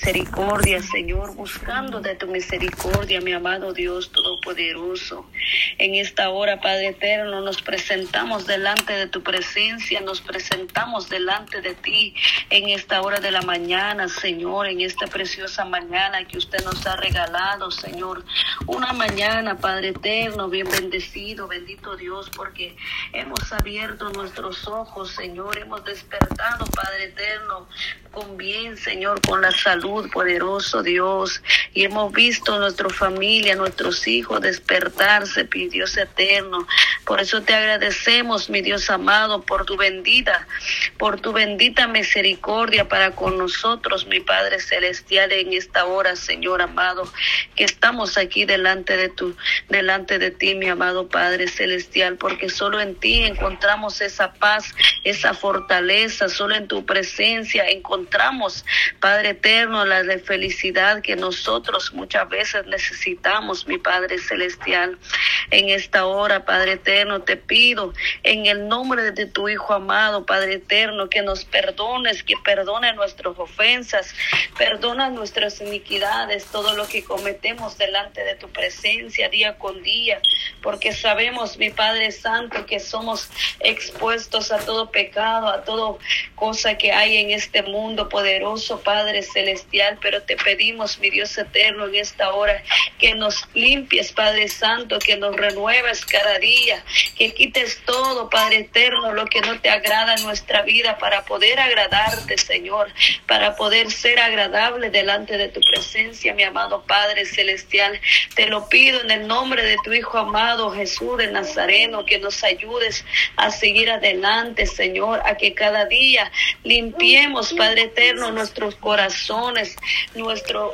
misericordia, Señor, buscando de tu misericordia, mi amado Dios Todopoderoso. En esta hora, Padre Eterno, nos presentamos delante de tu presencia, nos presentamos delante de ti en esta hora de la mañana, Señor, en esta preciosa mañana que usted nos ha regalado, Señor. Una mañana, Padre Eterno, bien bendecido, bendito Dios, porque hemos abierto nuestros ojos, Señor, hemos despertado, Padre Eterno, con bien, Señor, con la salud, poderoso Dios. Y hemos visto nuestra familia, nuestros hijos despertarse, mi Dios eterno. Por eso te agradecemos, mi Dios amado, por tu bendita, por tu bendita misericordia para con nosotros, mi Padre celestial, en esta hora, Señor amado, que estamos aquí delante de tu, delante de ti, mi amado Padre celestial, porque solo en ti encontramos esa paz, esa fortaleza, solo en tu presencia encontramos encontramos, Padre eterno, la de felicidad que nosotros muchas veces necesitamos, mi Padre celestial. En esta hora, Padre eterno, te pido en el nombre de tu Hijo amado, Padre eterno, que nos perdones, que perdone nuestras ofensas, perdona nuestras iniquidades, todo lo que cometemos delante de tu presencia día con día, porque sabemos, mi Padre Santo, que somos expuestos a todo pecado, a todo cosa que hay en este mundo poderoso, Padre celestial, pero te pedimos, mi Dios eterno, en esta hora, que nos limpies, Padre Santo, que nos renueves cada día, que quites todo, Padre eterno, lo que no te agrada en nuestra vida para poder agradarte, Señor, para poder ser agradable delante de tu presencia, mi amado Padre celestial. Te lo pido en el nombre de tu Hijo amado Jesús de Nazareno, que nos ayudes a seguir adelante, Señor, a que cada día limpiemos, Padre eterno, nuestros corazones, nuestro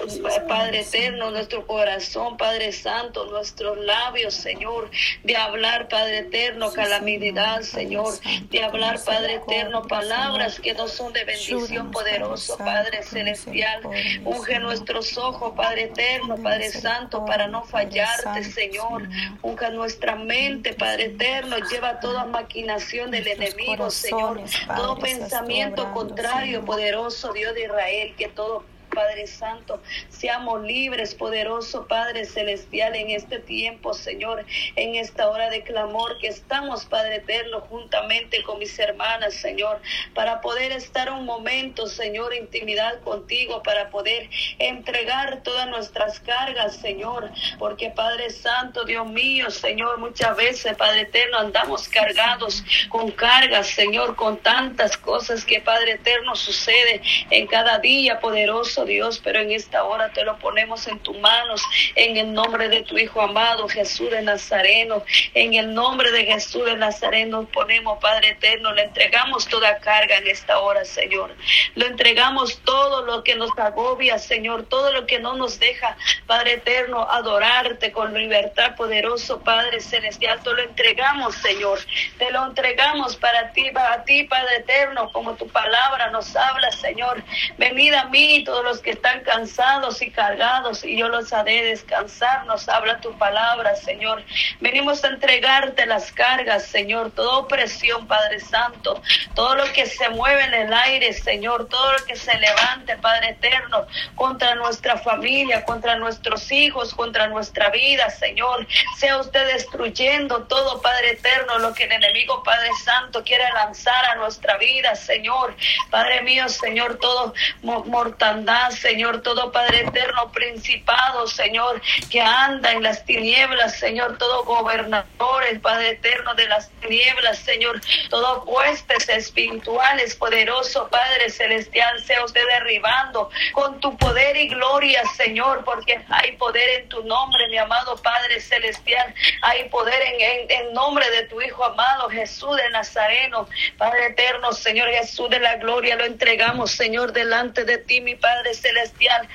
Padre eterno, nuestro corazón, Padre Santo, nuestros labios, Señor, de hablar, Padre eterno, calamidad, Señor, de hablar, Padre eterno, palabras que no son de bendición poderoso, Padre celestial. Unge nuestros ojos, Padre eterno, Padre Santo, para no fallarte, Señor. Unge nuestra mente, Padre eterno, lleva toda maquinación del enemigo, Señor, todo pensamiento contrario, poderoso poderoso Dios de Israel, que todo Padre Santo. Seamos libres, poderoso Padre Celestial, en este tiempo, Señor, en esta hora de clamor que estamos, Padre Eterno, juntamente con mis hermanas, Señor, para poder estar un momento, Señor, intimidad contigo, para poder entregar todas nuestras cargas, Señor, porque Padre Santo, Dios mío, Señor, muchas veces, Padre Eterno, andamos cargados con cargas, Señor, con tantas cosas que, Padre Eterno, sucede en cada día, poderoso Dios, pero en esta hora te lo ponemos en tus manos, en el nombre de tu Hijo amado, Jesús de Nazareno, en el nombre de Jesús de Nazareno ponemos, Padre eterno, le entregamos toda carga en esta hora, Señor. Lo entregamos todo lo que nos agobia, Señor, todo lo que no nos deja, Padre eterno, adorarte con libertad, poderoso Padre celestial, te lo entregamos, Señor. Te lo entregamos para ti, para ti, Padre eterno, como tu palabra nos habla, Señor. Venid a mí, todos los que están cansados y cargados y yo los haré descansar. Nos habla tu palabra, Señor. Venimos a entregarte las cargas, Señor, toda opresión, Padre Santo, todo lo que se mueve en el aire, Señor, todo lo que se levante, Padre Eterno, contra nuestra familia, contra nuestros hijos, contra nuestra vida, Señor. Sea usted destruyendo todo, Padre Eterno, lo que el enemigo, Padre Santo, quiere lanzar a nuestra vida, Señor. Padre mío, Señor, todo mortandad Señor, todo Padre eterno, principado, Señor, que anda en las tinieblas, Señor, todo gobernador, el Padre eterno de las tinieblas, Señor, todo huestes espirituales, poderoso Padre celestial, sea usted derribando con tu poder y gloria, Señor, porque hay poder en tu nombre, mi amado Padre celestial, hay poder en, en, nombre de tu Hijo amado Jesús de Nazareno, Padre eterno, Señor Jesús de la gloria, lo entregamos, Señor, delante de ti, mi Padre celestial.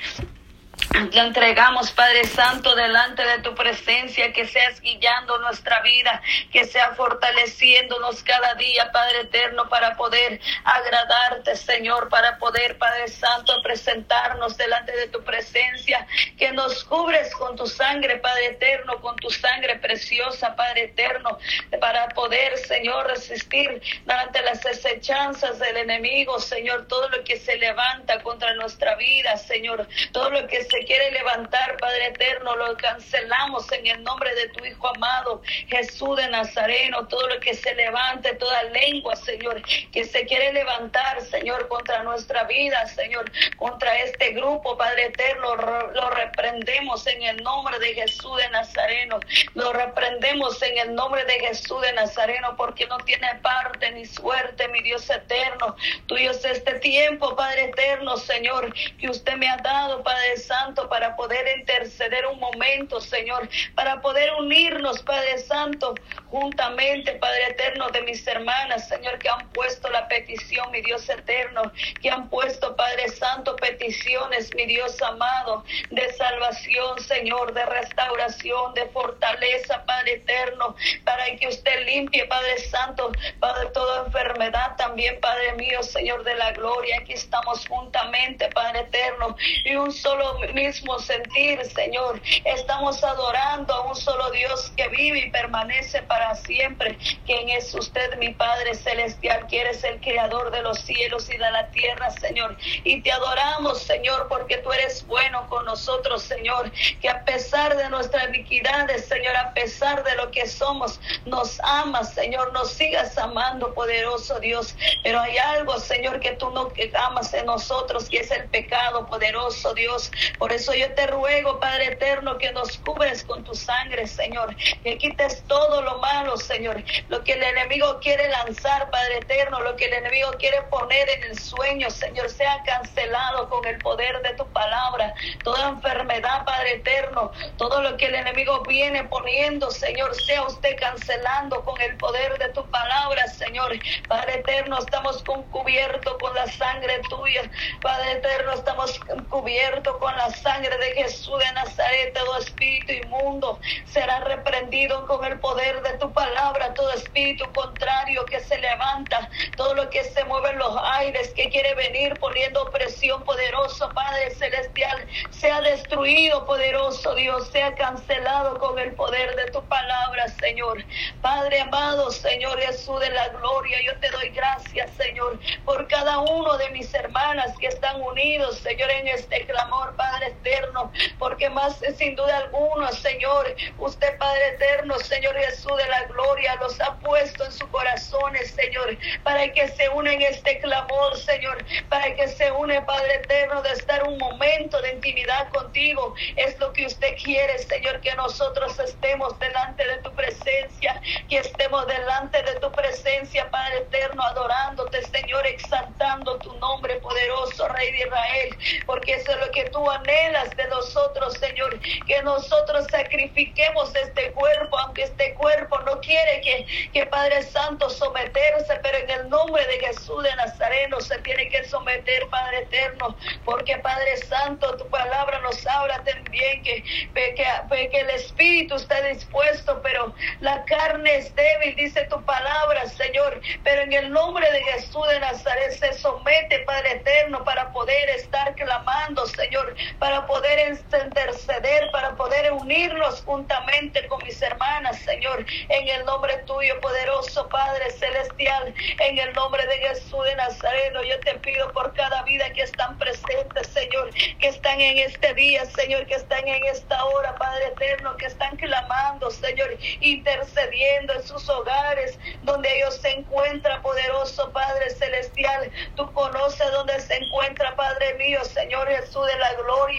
Lo entregamos, Padre Santo, delante de tu presencia, que seas guiando nuestra vida, que sea fortaleciéndonos cada día, Padre Eterno, para poder agradarte, Señor, para poder, Padre Santo, presentarnos delante de tu presencia, que nos cubres con tu sangre, Padre Eterno, con tu sangre preciosa, Padre Eterno, para poder, Señor, resistir ante las desechanzas del enemigo, Señor, todo lo que se levanta contra nuestra vida, Señor, todo lo que se quiere levantar, Padre eterno, lo cancelamos en el nombre de tu Hijo amado, Jesús de Nazareno, todo lo que se levante, toda lengua, Señor, que se quiere levantar, Señor, contra nuestra vida, Señor, contra este grupo, Padre eterno, lo reprendemos en el nombre de Jesús de Nazareno, lo reprendemos en el nombre de Jesús de Nazareno, porque no tiene parte ni suerte, mi Dios eterno, tuyo es este tiempo, Padre eterno, Señor, que usted me ha dado, Padre Santo, para poder interceder un momento, Señor, para poder unirnos, Padre Santo, juntamente, Padre Eterno, de mis hermanas, Señor, que han puesto la petición, mi Dios eterno, que han puesto, Padre Santo, peticiones, mi Dios amado, de salvación, Señor, de restauración, de fortaleza, Padre eterno, para que usted limpie, Padre Santo, Padre, toda enfermedad también, Padre mío, Señor de la gloria. Aquí estamos juntamente, Padre eterno, y un solo mismo sentir, Señor. Estamos adorando a un solo Dios que vive y permanece para siempre, quien es usted, mi Padre celestial, que eres el creador de los cielos y de la tierra, Señor. Y te adoramos, Señor, porque tú eres bueno con nosotros, Señor, que a pesar de nuestras iniquidades, Señor, a pesar de lo que somos, nos amas, Señor, nos sigas amando, poderoso Dios. Pero hay algo, Señor, que tú no amas en nosotros, que es el pecado, poderoso Dios. Por eso yo te ruego, Padre eterno, que nos cubres con tu sangre, Señor. Que quites todo lo malo, Señor. Lo que el enemigo quiere lanzar, Padre eterno, lo que el enemigo quiere poner en el sueño, Señor, sea cancelado con el poder de tu palabra. Toda enfermedad, Padre eterno, todo lo que el enemigo viene poniendo, Señor, sea usted cancelando con el poder de tu palabra, Señor. Padre eterno, estamos cubiertos con la sangre tuya. Padre eterno, estamos cubiertos con la sangre de Jesús de Nazaret, todo espíritu inmundo será reprendido con el poder de tu palabra, todo espíritu contrario que se levanta, todo lo que se mueve en los aires, que quiere venir poniendo presión poderoso, Padre Celestial, sea destruido, poderoso Dios, sea cancelado con el poder de tu palabra, Señor. Padre amado, Señor Jesús de la gloria, yo te doy gracias, Señor, por cada uno de mis hermanas que están unidos, Señor, en este clamor, Padre eterno, porque más sin duda alguna, Señor, usted Padre eterno, Señor Jesús de la gloria, los ha puesto en sus corazones, Señor, para que se unen este clamor, Señor, para que se une, Padre eterno, de estar un momento de intimidad contigo. Es lo que usted quiere, Señor, que nosotros estemos delante de tu presencia, que estemos delante de tu presencia, Padre eterno, adorándote, Señor, exaltando tu nombre poderoso, Rey de Israel, porque eso es lo que tú anhelas de nosotros, Señor, que nosotros sacrifiquemos este cuerpo, aunque este cuerpo no quiere que, que Padre Santo someterse, pero en el nombre de Jesús de Nazareno se tiene que someter, Padre eterno, porque Padre Santo, tu palabra nos habla también que, que, el Espíritu está dispuesto, pero la carne es débil, dice tu palabra, Señor, pero en el nombre de Jesús de Nazaret se somete, Padre eterno, para poder estar clamando, Señor, para poder interceder, para poder unirnos juntamente con mis hermanas, Señor, en el nombre tuyo, poderoso Padre Celestial, en el nombre de Jesús de Nazareno, yo te pido por cada vida que están presentes, Señor, que están en este día, Señor, que están en esta hora, Padre eterno, que están clamando, Señor, intercediendo en sus hogares, donde ellos se encuentran, poderoso Padre Celestial, tú conoces dónde se encuentra, Padre mío, Señor Jesús de la gloria.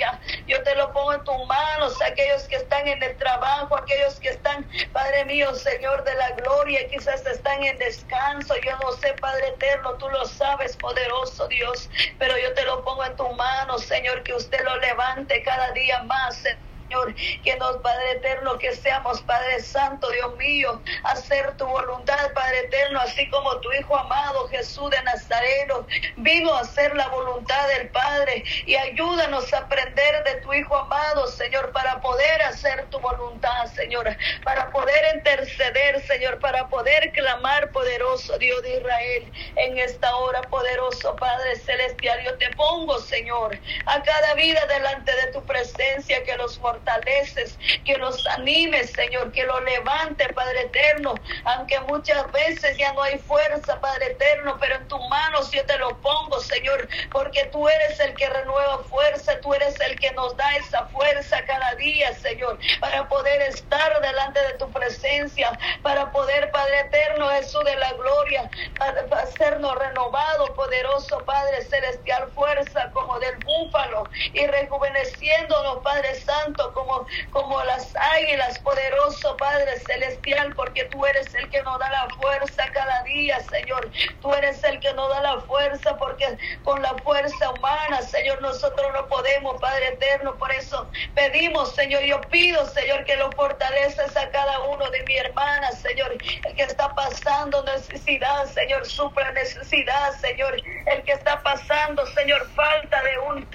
Yo te lo pongo en tus manos, aquellos que están en el trabajo, aquellos que están, Padre mío, Señor de la gloria, quizás están en descanso. Yo no sé, Padre eterno, tú lo sabes, poderoso Dios, pero yo te lo pongo en tus manos, Señor, que usted lo levante cada día más Señor, que nos, Padre eterno, que seamos, Padre Santo, Dios mío, hacer tu voluntad, Padre eterno, así como tu Hijo amado Jesús de Nazareno vino a hacer la voluntad del Padre. Y ayúdanos a aprender de tu Hijo amado, Señor, para poder hacer tu voluntad, Señor, para poder interceder, Señor, para poder clamar, poderoso Dios de Israel, en esta hora, poderoso Padre Celestial, yo te pongo, Señor, a cada vida delante de tu presencia, que los fortaleces, que los animes, Señor, que los levante, Padre eterno, aunque muchas veces ya no hay fuerza, Padre eterno, pero en tus manos yo te lo pongo, Señor, porque tú eres el que renueva fuerza, tú eres el que nos da esa fuerza cada día, Señor, para poder estar delante de tu presencia, para poder, Padre eterno, Jesús de la gloria, hacernos renovado, poderoso Padre celestial, fuerza como del búfalo y rejuveneciéndonos, Padre Santo, como, como las águilas, poderoso Padre celestial, porque tú eres el que nos da la fuerza cada día, Señor. Tú eres el que nos da la fuerza, porque con la fuerza humana, Señor, nosotros no podemos, Padre eterno. Por eso pedimos, Señor, yo pido, Señor, que lo fortaleces a cada uno de mi hermana, Señor, el que está pasando necesidad, Señor, supra necesidad, Señor, el que está pasando, Señor, falta de un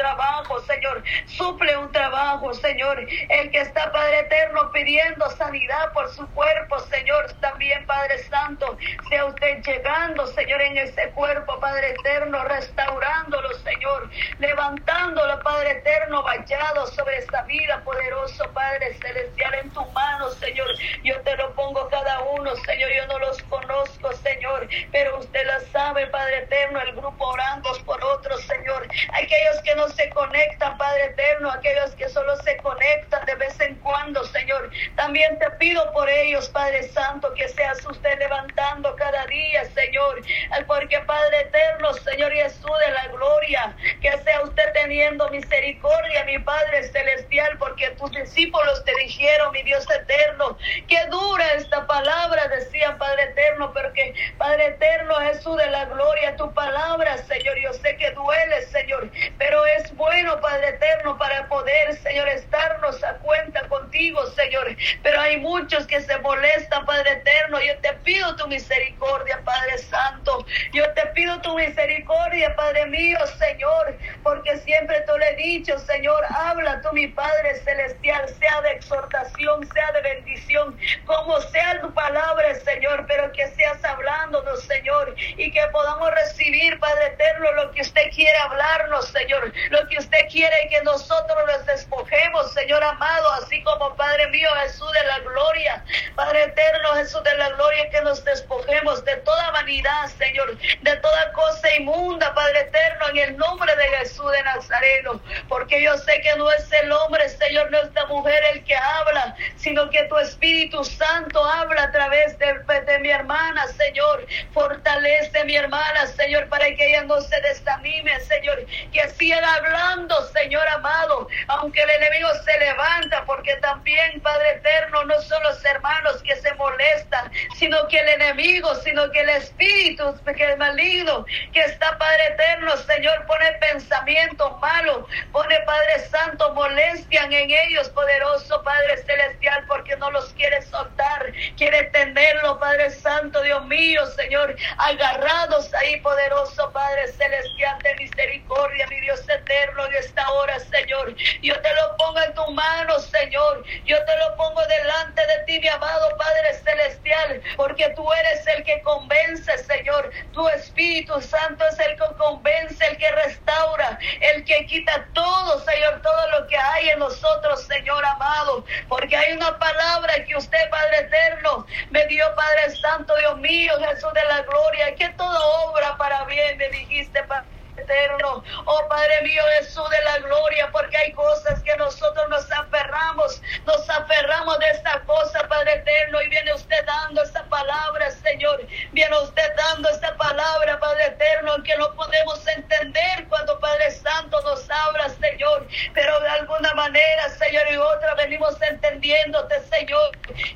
Suple un trabajo, Señor, el que está, Padre eterno, pidiendo sanidad por su cuerpo, Señor, también, Padre Santo, sea usted llegando, Señor, en ese cuerpo, Padre eterno, restaurándolo, Señor, levantándolo, Padre eterno, vallado sobre esta vida, poderoso Padre celestial, en tu mano, Señor. Yo te lo pongo cada uno, Señor, yo no los conozco, Señor, pero usted la sabe, Padre eterno, el grupo orando por otros, Señor. Aquellos que no se conectan, Padre eterno, aquellos que solo se conectan de vez en cuando, Señor. También te pido por ellos, Padre Santo, que seas usted levantando cada día, Señor. Porque, Padre eterno, Señor Jesús de la gloria, que sea usted teniendo misericordia, mi Padre celestial, porque tus discípulos te dijeron, mi Dios eterno, que dura esta palabra, decía Padre eterno, pero que Padre eterno, Jesús de la gloria, tu palabra, Señor, yo sé que duele, Señor, pero es bueno, Padre eterno, para poder, Señor, estarnos a cuenta contigo, Señor. Pero hay muchos que se molestan, Padre eterno. Yo te pido tu misericordia, Padre Santo. Yo te pido tu misericordia, Padre mío, Señor, porque siempre te lo he dicho, Señor, habla tú, mi Padre celestial, sea de exhortación, sea de bendición, como sea tu palabra, Señor, pero que seas hablándonos, Señor, y que podamos recibir, Padre eterno, lo que usted quiere hablarnos, Señor, lo que usted quiere que nosotros nos despojemos, Señor amado, así como Padre mío, Jesús de la gloria, Padre eterno, Jesús de la gloria, que nos despojemos de toda vanidad, Señor, de toda cosa inmunda, Padre eterno, en el nombre de Jesús de Nazareno, porque yo sé que no es el hombre, Señor, no es la mujer el que habla, sino que tu Espíritu Santo habla a través de, de mi hermana, Señor, fortalece mi hermana, Señor, para que ella no se desanime, Señor, que siga hablando, Señor amado, aunque el enemigo se levanta, porque también, Padre eterno, no son los hermanos que se molestan, sino que el enemigo, sino que el Espíritu, que el maligno, que está, Padre eterno, Señor, pone pensamientos malos, pone, Padre Santo, molestian en ellos, poderoso Padre Celestial, porque no los quiere soltar, quiere tenerlo, Padre Santo, Dios mío, Señor, agarrados ahí, poderoso Padre Celestial de misericordia, mi Dios eterno, en esta hora, Señor, yo te lo pongo en tu mano, Señor, yo te lo pongo delante de ti, mi amado Padre Celestial, porque tú eres el que convence, Señor, tu Espíritu Santo es el que convence, el que restaura, el que quita todo, Señor, todo lo que hay en nosotros, Señor amado, porque hay una palabra que usted, Padre eterno, me dio, Padre Santo, Dios mío, Jesús de la gloria, que todo obra para bien, me dijiste, Padre eterno. Oh Padre mío, Jesús de la gloria, porque hay cosas que nosotros nos aferramos, nos aferramos de esta cosa, Padre eterno, y viene usted dando esta palabra, Señor. Viene usted dando esta palabra, Padre eterno, que no podemos entender cuando Padre Santo nos habla, Señor. Pero de alguna manera, Señor, y otra venimos entendiéndote, Señor,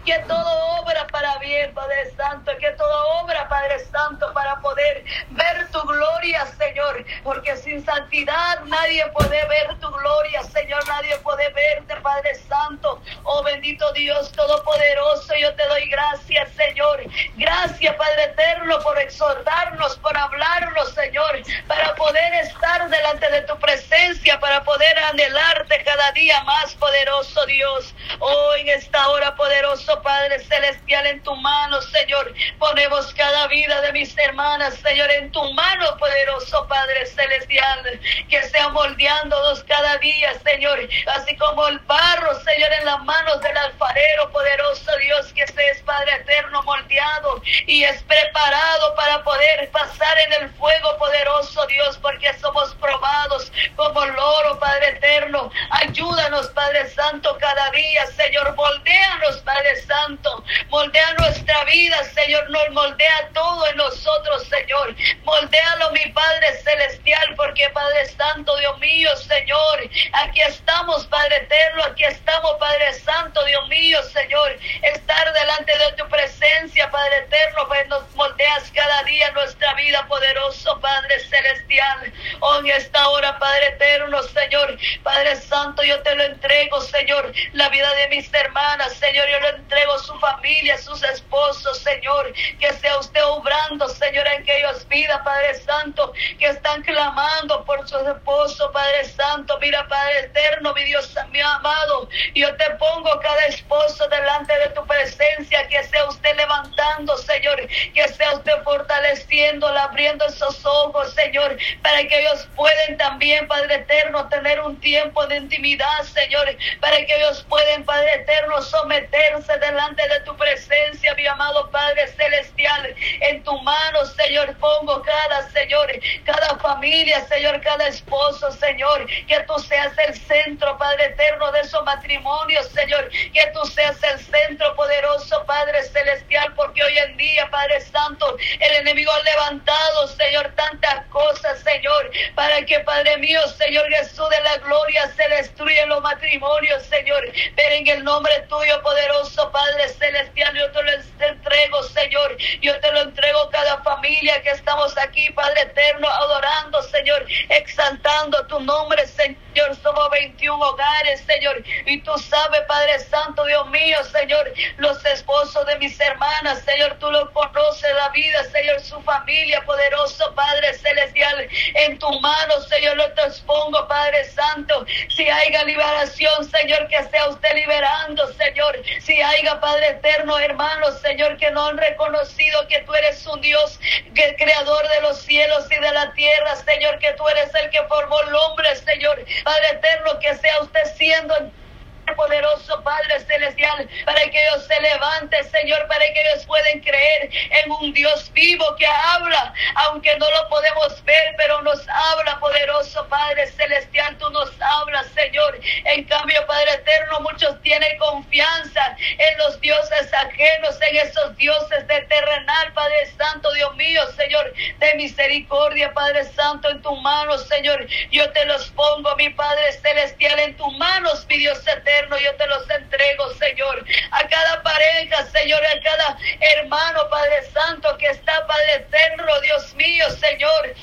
que todo obra bien, Padre Santo, que todo obra, Padre Santo, para poder ver tu gloria, Señor porque sin santidad nadie puede ver tu gloria, Señor, nadie puede verte, Padre Santo. Oh bendito Dios Todopoderoso, yo te doy gracias, Señor. Gracias, Padre Eterno, por exhortarnos, por hablarnos, Señor, para poder estar delante de tu presencia, para poder anhelarte cada día más, poderoso Dios. Oh, en esta hora, poderoso Padre Celestial, en tu mano, Señor, ponemos cada vida de mis hermanas, Señor, en tu mano, poderoso Padre Celestial, que sea moldeándonos cada día, Señor, así como el barro, Señor, en las manos del alfarero, poderoso Dios, que es Padre eterno, moldeado y es preparado para poder pasar en el fuego, poderoso Dios, porque somos probados como el oro, Padre eterno. Ayúdanos, Padre Santo, cada día, Señor, moldeanos, Padre Santo, moldea nuestra vida, Señor, nos moldea todo en nosotros, Señor. Moldealo, mi Padre Celestial, porque Padre Santo, Dios mío, Señor, aquí estamos, Padre Eterno, aquí estamos, Padre Santo, Dios mío, Señor, estar delante de tu presencia, Padre Eterno, pues nos moldeas cada día nuestra vida, poderoso Padre Celestial. Oh, en esta hora, Padre Eterno, Señor, Padre Santo, yo te lo entrego, Señor, la vida de mis hermanas, Señor, yo lo entrego su familia, sus esposos, Señor, que sea usted obrando, Señor, en que ellos vida, Padre Santo, que están clamando por su esposo, Padre Santo, mira, Padre Eterno, mi Dios, mi amado, yo te pongo cada esposo delante de tu presencia, que sea usted levantando, Señor, que sea usted fortaleciendo, abriendo esos ojos, Señor, para que ellos puedan también, Padre Eterno, tener un tiempo de intimidad, Señor, para que ellos puedan, Padre Eterno, someterse delante de tu presencia, mi amado Padre Celestial, en tu mano, Señor, pongo cada, Señor, cada familia, Señor, cada esposo, Señor, que tú seas el centro, Padre Eterno, de esos matrimonios, Señor, que tú seas el centro poderoso, Padre Celestial, porque hoy en día, Padre Santo, el enemigo ha levantado, Señor, tantas cosas, Señor, para que, Padre mío, Señor Jesús de la gloria, se destruyan los matrimonios, Señor, pero en el nombre tuyo, poderoso Padre Celestial, yo te lo entrego, Señor, yo te lo entrego cada familia que estamos aquí, Padre Eterno, adorando, Señor, exaltando tu nombre, Señor. Somos 21 hogares, Señor. Y tú sabes, Padre Santo, Dios mío, Señor, los esposos de mis hermanas, Señor, tú lo conoces la vida, Señor, su familia, poderoso Padre Celestial, en tu mano, Señor, lo te expongo, Padre Si haya liberación, Señor, que sea usted liberando, Señor. Si haya, Padre eterno, hermanos, Señor, que no han reconocido que tú eres un Dios, que el creador de los cielos y de la tierra, Señor, que tú eres el que formó el hombre, Señor. Padre eterno, que sea usted siendo poderoso Padre Celestial, para que ellos se levanten, Señor, para que ellos puedan creer en un Dios vivo que habla, aunque no lo podemos ver, pero nos habla, poderoso Padre Celestial, tú nos hablas, Señor. En cambio, Padre Eterno, muchos tienen confianza en los dioses ajenos, en esos dioses de terrenal, Padre Santo, Dios mío, Señor, de misericordia, Padre Santo, en tu mano, Señor. Yo te los pongo, mi Padre Celestial, en tus manos, mi Dios eterno yo te los entrego, Señor. A cada pareja, Señor, a cada hermano, Padre Santo, que está, Padre eterno, Dios mío, Señor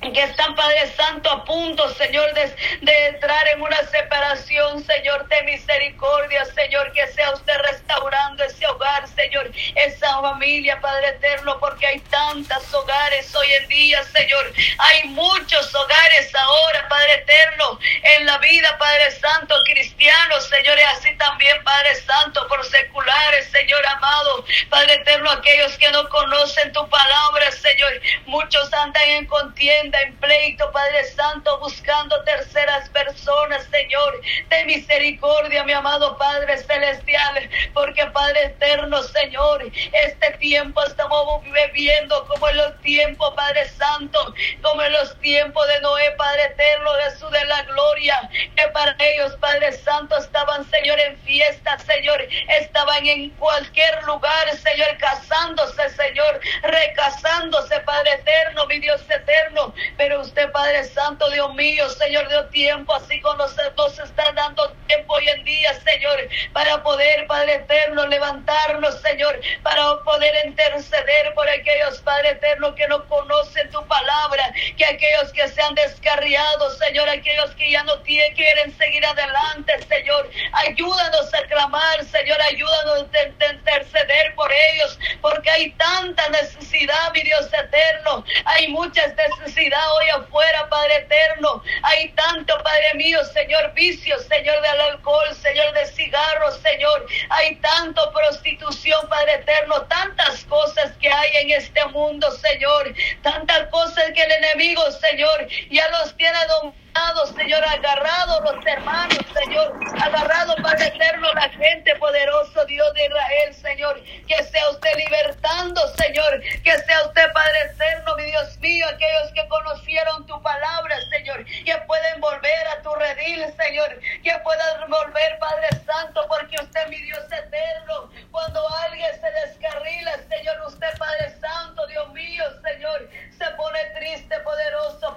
que están, Padre Santo, a punto, Señor, de, de, entrar en una separación, Señor, de misericordia, Señor, que sea usted restaurando ese hogar, Señor, esa familia, Padre eterno, porque hay tantos hogares hoy en día, Señor, hay muchos hogares ahora, Padre eterno, en la vida, Padre Santo, cristianos, Señor, y así también, Padre Santo, por seculares, Señor amado, Padre eterno, aquellos que no conocen tu palabra, Señor, muchos andan en contienda en pleito, Padre Santo, buscando terceras personas, Señor, de misericordia, mi amado Padre Celestial, porque Padre Eterno, Señor, este tiempo estamos viviendo como en los tiempos, Padre Santo, como en los tiempos de Noé, Padre Eterno, Jesús de la gloria, que para ellos, Padre Santo, estaban, Señor, en fiesta, Señor, estaban en cualquier lugar, Señor, casándose, Señor, recasándose, Padre Eterno, mi Dios eterno, usted, Padre Santo, Dios mío, Señor, dio tiempo, así como nos, nos está dando tiempo hoy en día, Señor, para poder, Padre eterno, levantarnos, Señor, para poder interceder por aquellos, Padre eterno, que no conocen tu palabra, que aquellos que se han descarriado, Señor, aquellos que ya no quieren seguir adelante, Señor, ayúdanos a clamar, Señor, ayúdanos a interceder por ellos, porque hay tanta necesidad, mi Dios eterno, hay mucha necesidad hoy afuera, Padre eterno, hay tanto, Padre mío, Señor, vicios, Señor, alcohol, Señor, de cigarros, Señor, hay tanto prostitución, Padre eterno, tantas cosas que hay en este mundo, Señor, tantas cosas que el enemigo, Señor, ya los tiene Señor, agarrado, los hermanos, Señor, agarrado Padre eterno, la gente poderoso, Dios de Israel, Señor, que sea usted libertando, Señor, que sea usted, Padre eterno, mi Dios mío, aquellos que conocieron tu palabra, Señor, que pueden volver a tu redil, Señor, que puedan volver, Padre Santo, porque usted, mi Dios eterno, cuando alguien se descarrila, Señor, usted, Padre Santo, Dios mío, Señor, se pone triste, poderoso, Padre.